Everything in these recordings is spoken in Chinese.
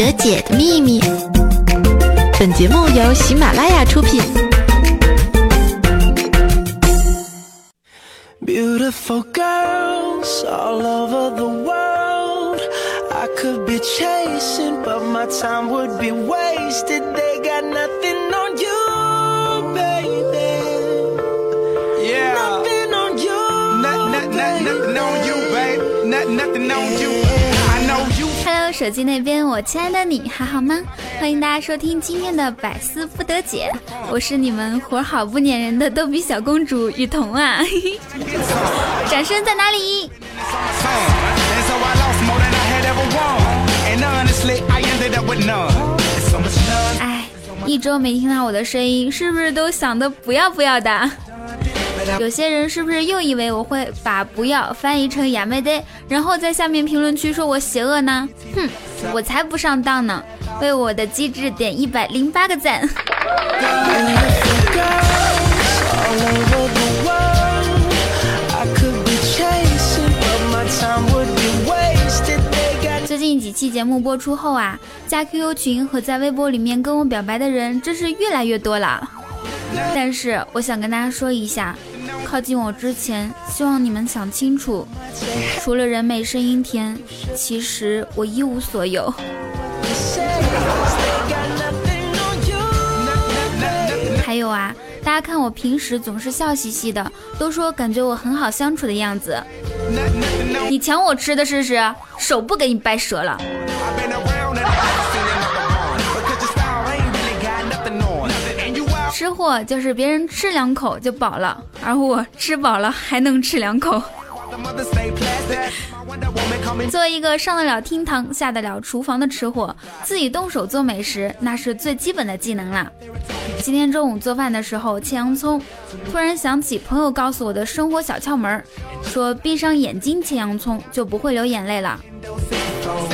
得解的秘密。本节目由喜马拉雅出品。Beautiful girls all over the world. I could be chasing, but my time would be wasted. They got nothing on you, baby. Yeah. Nothing on you. Not, not, not, nothing on you, baby. Not, nothing on you. 手机那边，我亲爱的你还好吗？欢迎大家收听今天的百思不得解，我是你们活好不粘人的逗比小公主雨桐啊！掌声在哪里？哎，一周没听到我的声音，是不是都想的不要不要的？有些人是不是又以为我会把“不要”翻译成“亚美得”，然后在下面评论区说我邪恶呢？哼，我才不上当呢！为我的机智点一百零八个赞。最近几期节目播出后啊，加 QQ 群和在微博里面跟我表白的人真是越来越多了。但是我想跟大家说一下，靠近我之前，希望你们想清楚，除了人美声音甜，其实我一无所有。还有啊，大家看我平时总是笑嘻嘻的，都说感觉我很好相处的样子。你抢我吃的试试，手不给你掰折了。吃货就是别人吃两口就饱了，而我吃饱了还能吃两口。作为一个上得了厅堂、下得了厨房的吃货，自己动手做美食那是最基本的技能了。今天中午做饭的时候切洋葱，突然想起朋友告诉我的生活小窍门，说闭上眼睛切洋葱就不会流眼泪了。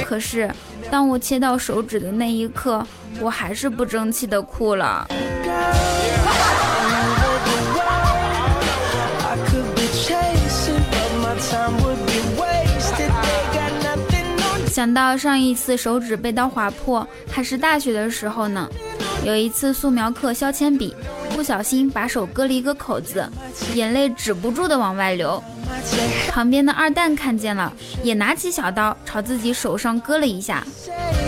可是当我切到手指的那一刻，我还是不争气的哭了。想到上一次手指被刀划破，还是大学的时候呢。有一次素描课削铅笔，不小心把手割了一个口子，眼泪止不住的往外流。旁边的二蛋看见了，也拿起小刀朝自己手上割了一下。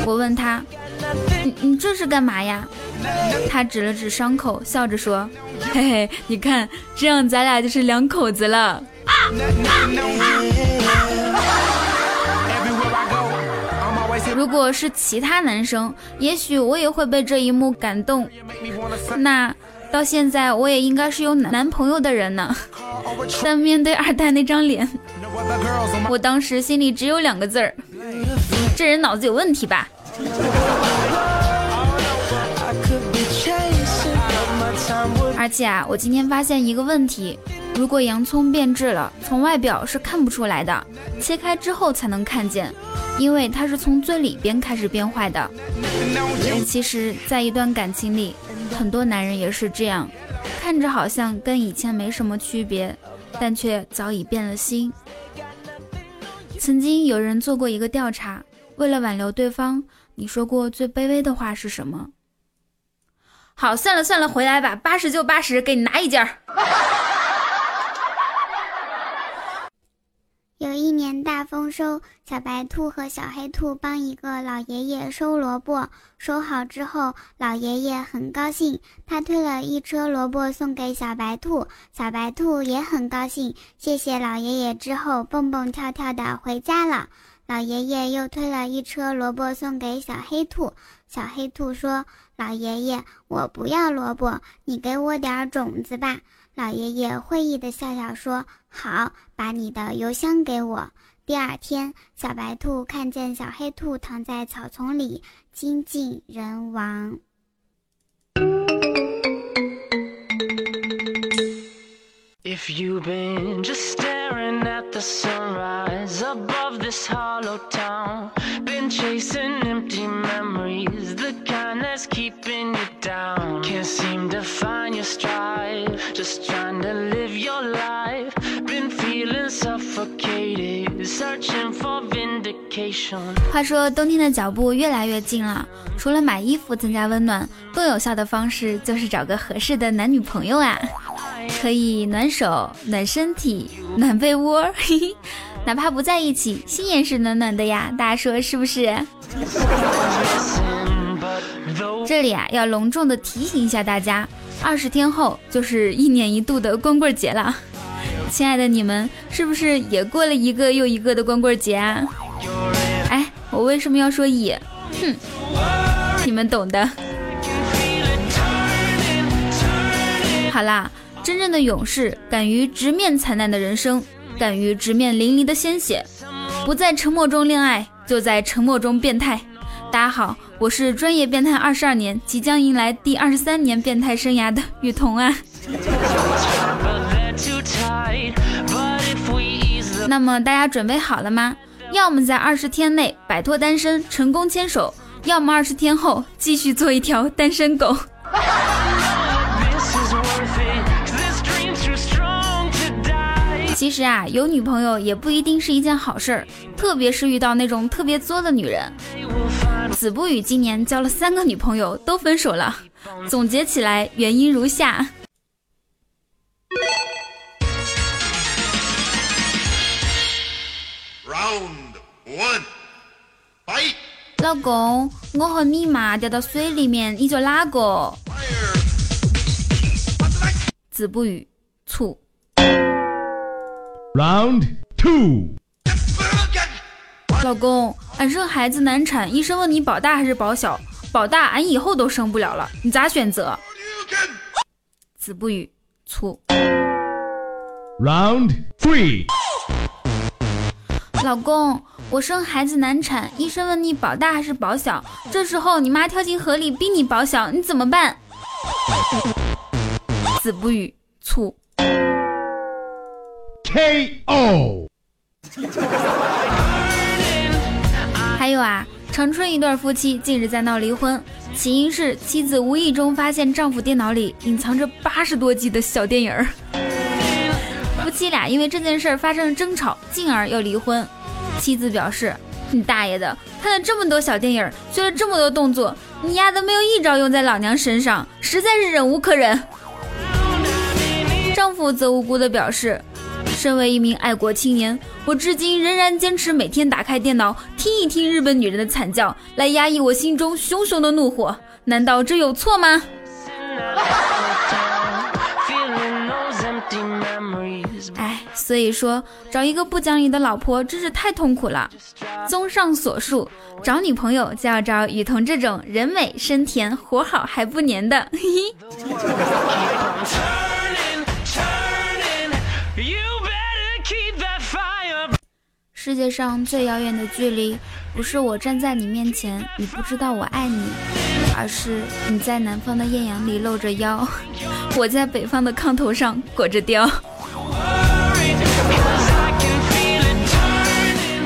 我问他：“你你这是干嘛呀？”他指了指伤口，笑着说：“嘿嘿，你看，这样咱俩就是两口子了。”如果是其他男生，也许我也会被这一幕感动。那到现在，我也应该是有男朋友的人呢。但面对二蛋那张脸，我当时心里只有两个字儿：这人脑子有问题吧。而且啊，我今天发现一个问题：如果洋葱变质了，从外表是看不出来的，切开之后才能看见。因为它是从最里边开始变坏的。其实，在一段感情里，很多男人也是这样，看着好像跟以前没什么区别，但却早已变了心。曾经有人做过一个调查，为了挽留对方，你说过最卑微的话是什么？好，算了算了，回来吧，八十就八十，给你拿一件儿。有一年大丰收，小白兔和小黑兔帮一个老爷爷收萝卜。收好之后，老爷爷很高兴，他推了一车萝卜送给小白兔，小白兔也很高兴，谢谢老爷爷之后蹦蹦跳跳的回家了。老爷爷又推了一车萝卜送给小黑兔。小黑兔说老爷爷我不要萝卜你给我点种子吧。老爷爷会意的笑笑说好把你的邮箱给我。第二天小白兔看见小黑兔躺在草丛里精尽人亡。If you been just and at the sunrise above this hollow town been chasing empty memories the kind that's keeping you down can't seem to find your strife just tryna live your life been feeling suffocated searching for vindication 话说冬天的脚步越来越近了除了买衣服增加温暖更有效的方式就是找个合适的男女朋友啊可以暖手、暖身体、暖被窝，嘿嘿，哪怕不在一起，心也是暖暖的呀。大家说是不是？这里啊，要隆重的提醒一下大家，二十天后就是一年一度的光棍节了。亲爱的你们，是不是也过了一个又一个的光棍节啊？哎，我为什么要说也？哼，你们懂的。好啦，真正的勇士，敢于直面惨淡的人生，敢于直面淋漓的鲜血，不在沉默中恋爱，就在沉默中变态。大家好，我是专业变态二十二年，即将迎来第二十三年变态生涯的雨桐啊。那么大家准备好了吗？要么在二十天内摆脱单身，成功牵手；要么二十天后继续做一条单身狗。其实啊，有女朋友也不一定是一件好事儿，特别是遇到那种特别作的女人。子不语今年交了三个女朋友，都分手了。总结起来，原因如下。老公，我和你妈掉到水里面，你就哪个？子不语，醋。Round two。老公，俺生孩子难产，医生问你保大还是保小？保大，俺以后都生不了了，你咋选择？子不语，粗。Round three。老公，我生孩子难产，医生问你保大还是保小？这时候你妈跳进河里逼你保小，你怎么办？子不语，醋。K.O. 还有啊，长春一对夫妻近日在闹离婚，起因是妻子无意中发现丈夫电脑里隐藏着八十多 G 的小电影。夫妻俩因为这件事儿发生了争吵，进而要离婚。妻子表示：“你大爷的，看了这么多小电影，学了这么多动作，你丫的没有一招用在老娘身上，实在是忍无可忍。”丈夫则无辜地表示：“身为一名爱国青年，我至今仍然坚持每天打开电脑听一听日本女人的惨叫，来压抑我心中熊熊的怒火。难道这有错吗？”哎所以说，找一个不讲理的老婆真是太痛苦了。综上所述，找女朋友就要找雨桐这种人美声甜、活好还不粘的。嘿嘿世界上最遥远的距离，不是我站在你面前，你不知道我爱你，而是你在南方的艳阳里露着腰，我在北方的炕头上裹着貂。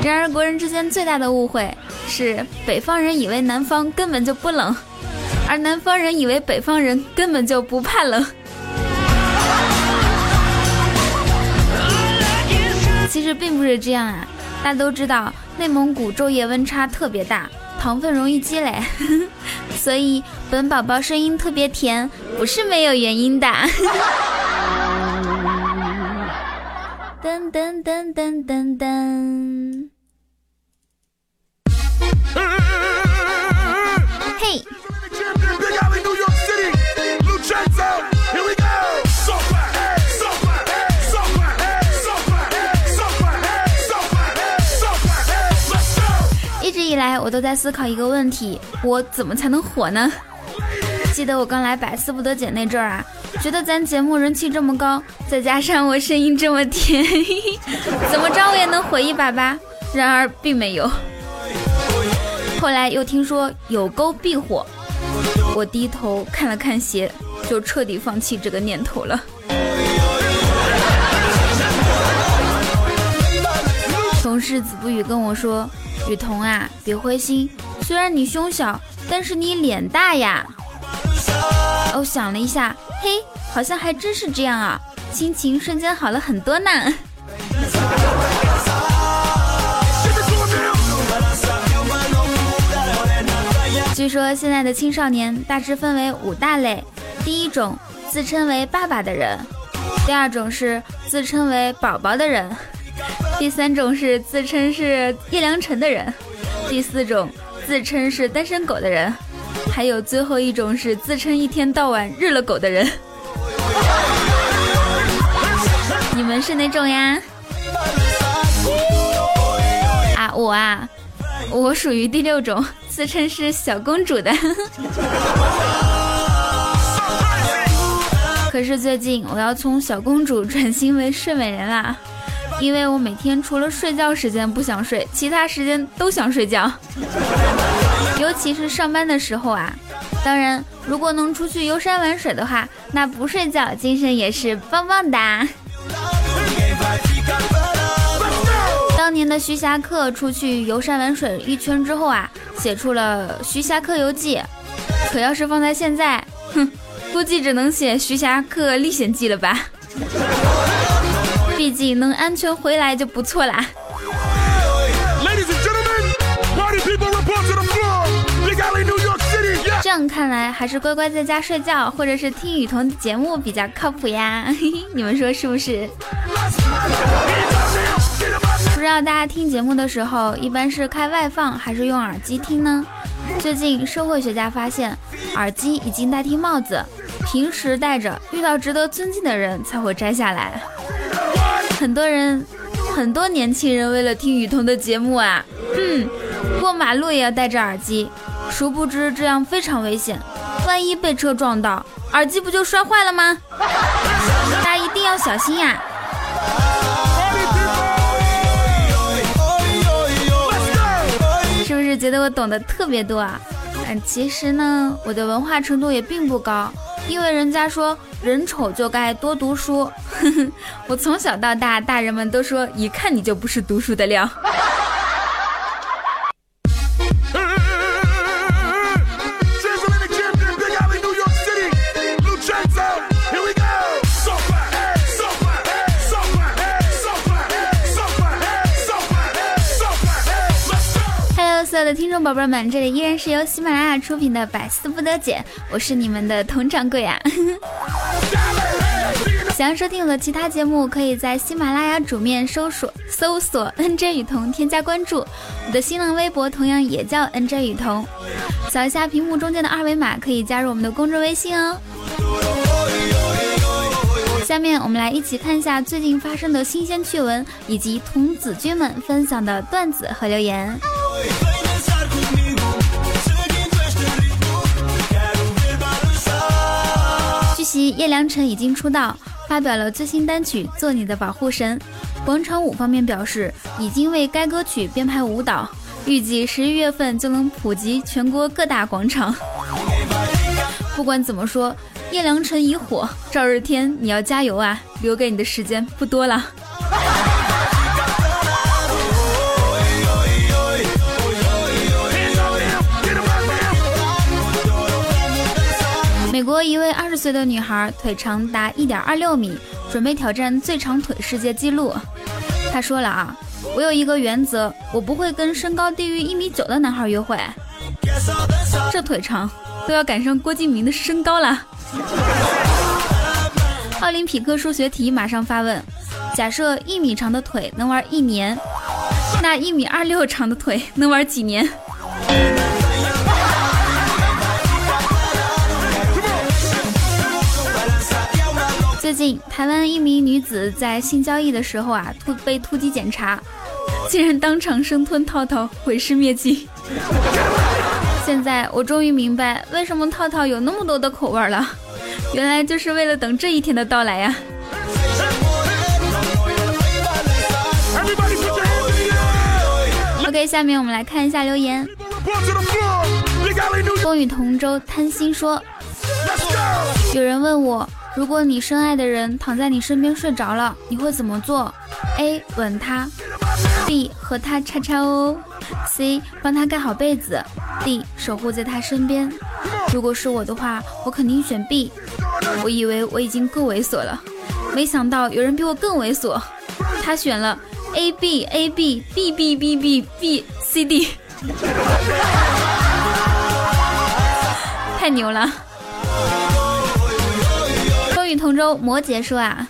然而，国人之间最大的误会是，北方人以为南方根本就不冷，而南方人以为北方人根本就不怕冷。其实并不是这样啊！大家都知道，内蒙古昼夜温差特别大，糖分容易积累，所以本宝宝声音特别甜，不是没有原因的。噔噔噔噔噔噔。嘿。以来，我都在思考一个问题：我怎么才能火呢？记得我刚来百思不得解那阵儿啊，觉得咱节目人气这么高，再加上我声音这么甜，怎么着我也能火一把吧？然而并没有。后来又听说有沟必火，我低头看了看鞋，就彻底放弃这个念头了。同事子不语跟我说：“雨桐啊，别灰心，虽然你胸小，但是你脸大呀。”哦想了一下，嘿，好像还真是这样啊，心情瞬间好了很多呢。据说现在的青少年大致分为五大类：第一种自称为爸爸的人，第二种是自称为宝宝的人，第三种是自称是叶良辰的人，第四种自称是单身狗的人，还有最后一种是自称一天到晚日了狗的人。你们是哪种呀？啊，我啊。我属于第六种，自称是小公主的。可是最近我要从小公主转型为睡美人啦，因为我每天除了睡觉时间不想睡，其他时间都想睡觉。尤其是上班的时候啊，当然如果能出去游山玩水的话，那不睡觉精神也是棒棒哒。当年的徐霞客出去游山玩水一圈之后啊，写出了《徐霞客游记》。可要是放在现在，哼，估计只能写《徐霞客历险记》了吧。毕竟能安全回来就不错啦。这样看来，还是乖乖在家睡觉，或者是听雨桐的节目比较靠谱呀。你们说是不是？不知道大家听节目的时候，一般是开外放还是用耳机听呢？最近社会学家发现，耳机已经代替帽子，平时戴着，遇到值得尊敬的人才会摘下来。很多人，很多年轻人为了听雨桐的节目啊，嗯，过马路也要戴着耳机，殊不知这样非常危险，万一被车撞到，耳机不就摔坏了吗？大家一定要小心呀！是不是觉得我懂得特别多啊，嗯，其实呢，我的文化程度也并不高，因为人家说人丑就该多读书，我从小到大，大人们都说一看你就不是读书的料。听众宝贝们，这里依然是由喜马拉雅出品的《百思不得解》，我是你们的佟掌柜啊。想要收听我的其他节目，可以在喜马拉雅主面搜索搜索 “nj 雨桐”，添加关注。我的新浪微博同样也叫 “nj 雨桐”，扫一下屏幕中间的二维码，可以加入我们的公众微信哦。下面我们来一起看一下最近发生的新鲜趣闻，以及童子军们分享的段子和留言。叶良辰已经出道，发表了最新单曲《做你的保护神》。广场舞方面表示，已经为该歌曲编排舞蹈，预计十一月份就能普及全国各大广场。不管怎么说，叶良辰已火，赵日天你要加油啊！留给你的时间不多了。美国一位二十岁的女孩腿长达一点二六米，准备挑战最长腿世界纪录。她说了啊，我有一个原则，我不会跟身高低于一米九的男孩约会。这腿长都要赶上郭敬明的身高了。奥林匹克数学题马上发问：假设一米长的腿能玩一年，那一米二六长的腿能玩几年？最近，台湾一名女子在性交易的时候啊，突被突击检查，竟然当场生吞套套，毁尸灭迹。现在我终于明白为什么套套有那么多的口味了，原来就是为了等这一天的到来呀。OK，下面我们来看一下留言。风雨同舟贪心说，有人问我。如果你深爱的人躺在你身边睡着了，你会怎么做？A. 吻他，B. 和他叉叉哦，C. 帮他盖好被子，D. 守护在他身边。如果是我的话，我肯定选 B。我以为我已经够猥琐了，没想到有人比我更猥琐。他选了 A B A B B B B B B C D。太牛了。同舟，摩羯说啊，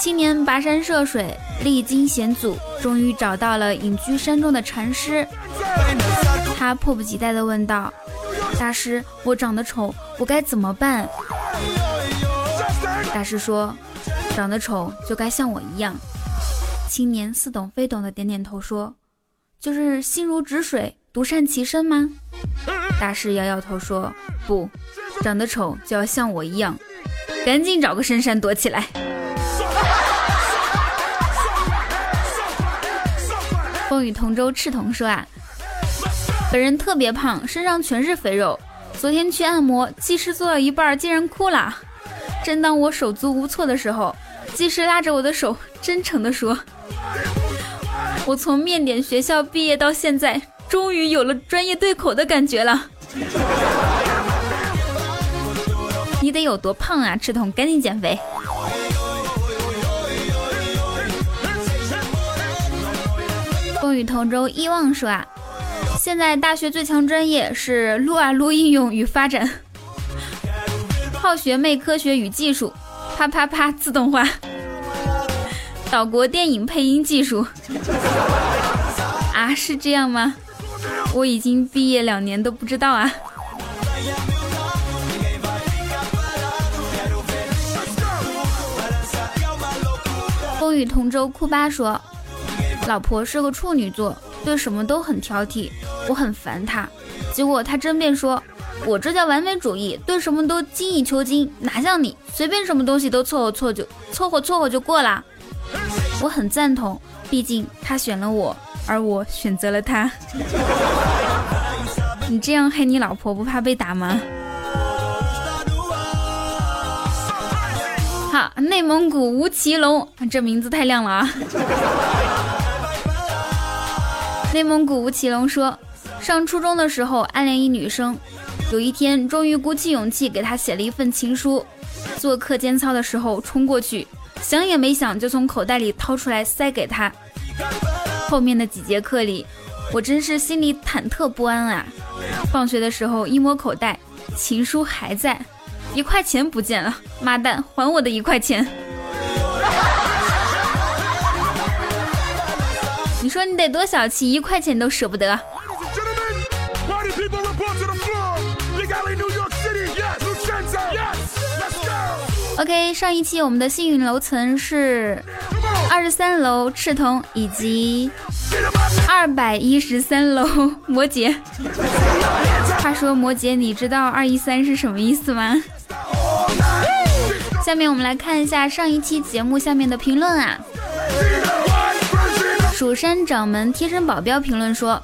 青年跋山涉水，历经险阻，终于找到了隐居山中的禅师。他迫不及待地问道：“大师，我长得丑，我该怎么办？”大师说：“长得丑就该像我一样。”青年似懂非懂的点点头说：“就是心如止水，独善其身吗？”大师摇摇头说：“不，长得丑就要像我一样，赶紧找个深山躲起来。”风雨同舟，赤瞳说啊，本人特别胖，身上全是肥肉。昨天去按摩，技师做到一半竟然哭了。正当我手足无措的时候，技师拉着我的手，真诚地说：“我从面点学校毕业到现在，终于有了专业对口的感觉了。”得有多胖啊，赤瞳，赶紧减肥。风雨同舟，遗忘说啊，现在大学最强专业是撸啊撸应用与发展。好学妹科学与技术，啪啪啪自动化，岛国电影配音技术啊，是这样吗？我已经毕业两年都不知道啊。与同舟，库巴说，老婆是个处女座，对什么都很挑剔，我很烦她。结果她争辩说。我这叫完美主义，对什么都精益求精，哪像你随便什么东西都凑合凑就凑合凑合就过啦。我很赞同，毕竟他选了我，而我选择了他。你这样黑你老婆不怕被打吗？内蒙古吴奇隆，这名字太亮了啊！内蒙古吴奇隆说，上初中的时候暗恋一女生。有一天，终于鼓起勇气给她写了一份情书。做课间操的时候，冲过去，想也没想就从口袋里掏出来塞给她。后面的几节课里，我真是心里忐忑不安啊！放学的时候一摸口袋，情书还在，一块钱不见了，妈蛋，还我的一块钱！你说你得多小气，一块钱都舍不得。OK，上一期我们的幸运楼层是二十三楼赤瞳以及二百一十三楼摩羯。话说摩羯，你知道二一三是什么意思吗？下面我们来看一下上一期节目下面的评论啊。蜀山掌门贴身保镖评论说：“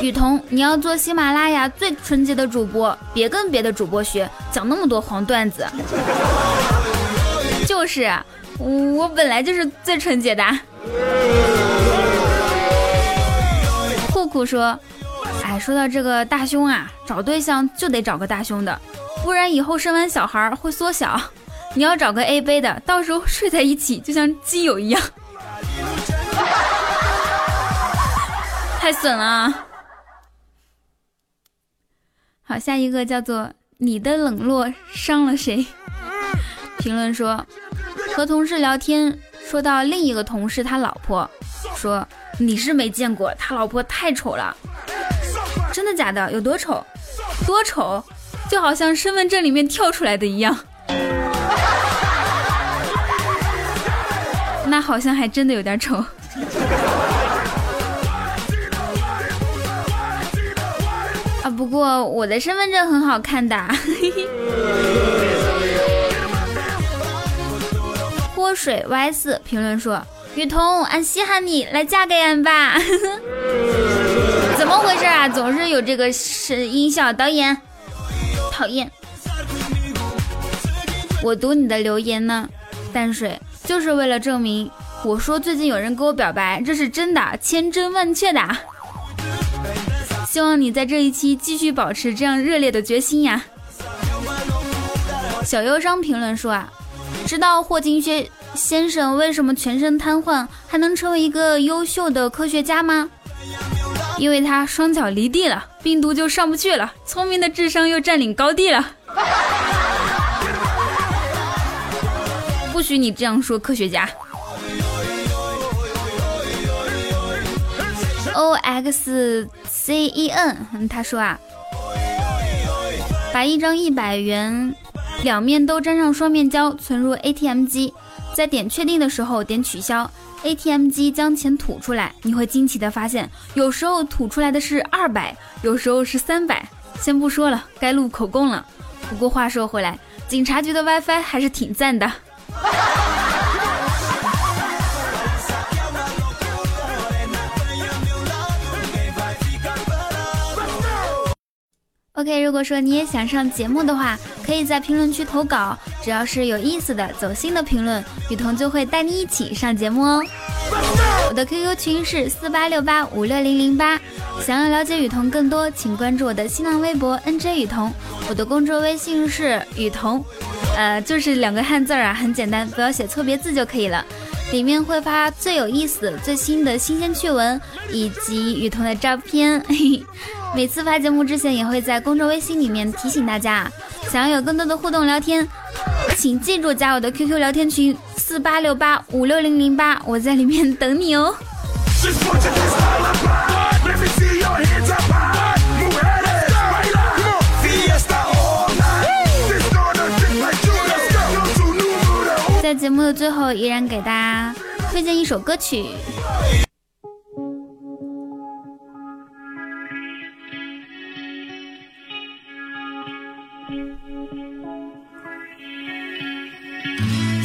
雨桐，你要做喜马拉雅最纯洁的主播，别跟别的主播学，讲那么多黄段子。”就是，我本来就是最纯洁的。酷酷说：“哎，说到这个大胸啊，找对象就得找个大胸的，不然以后生完小孩会缩小。你要找个 A 杯的，到时候睡在一起就像基友一样，太损了。”好，下一个叫做“你的冷落伤了谁”。评论说，和同事聊天，说到另一个同事他老婆，说你是没见过他老婆太丑了，真的假的？有多丑？多丑？就好像身份证里面跳出来的一样。好像还真的有点丑。啊，不过我的身份证很好看的。泼水 Y 四评论说：“雨桐，俺稀罕你，来嫁给俺吧。”怎么回事啊？总是有这个声音效导演，讨厌。我读你的留言呢，淡水，就是为了证明我说最近有人给我表白，这是真的，千真万确的。希望你在这一期继续保持这样热烈的决心呀。小忧伤评论说啊。知道霍金先先生为什么全身瘫痪还能成为一个优秀的科学家吗？因为他双脚离地了，病毒就上不去了，聪明的智商又占领高地了。不许你这样说，科学家。O X C E N，他说啊，把一张一百元两面都粘上双面胶，存入 ATM 机，在点确定的时候点取消，ATM 机将钱吐出来，你会惊奇的发现，有时候吐出来的是二百，有时候是三百。先不说了，该录口供了。不过话说回来，警察局的 WiFi 还是挺赞的。OK，如果说你也想上节目的话，可以在评论区投稿，只要是有意思的、走心的评论，雨桐就会带你一起上节目哦。我的 QQ 群是四八六八五六零零八，想要了解雨桐更多，请关注我的新浪微博 NJ 雨桐，我的公众微信是雨桐，呃，就是两个汉字啊，很简单，不要写错别字就可以了。里面会发最有意思、最新的新鲜趣闻，以及雨桐的照片。每次发节目之前，也会在公众微信里面提醒大家，想要有更多的互动聊天，请记住加我的 QQ 聊天群四八六八五六零零八，我在里面等你哦。在节目的最后，依然给大家推荐一首歌曲。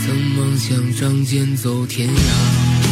曾梦想仗剑走天涯，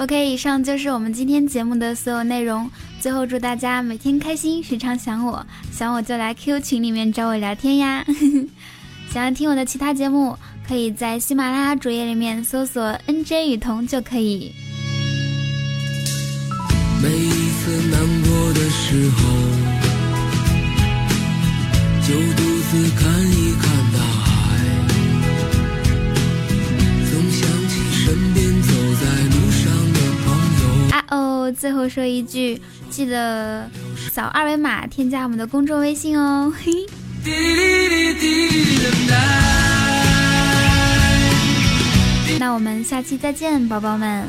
OK，以上就是我们今天节目的所有内容。最后祝大家每天开心，时常想我，想我就来 Q 群里面找我聊天呀。想要听我的其他节目，可以在喜马拉雅主页里面搜索 NJ 雨桐就可以。每一次难过的时候，就独自看一哦，最后说一句，记得扫二维码添加我们的公众微信哦。嘿。那我们下期再见，宝宝们。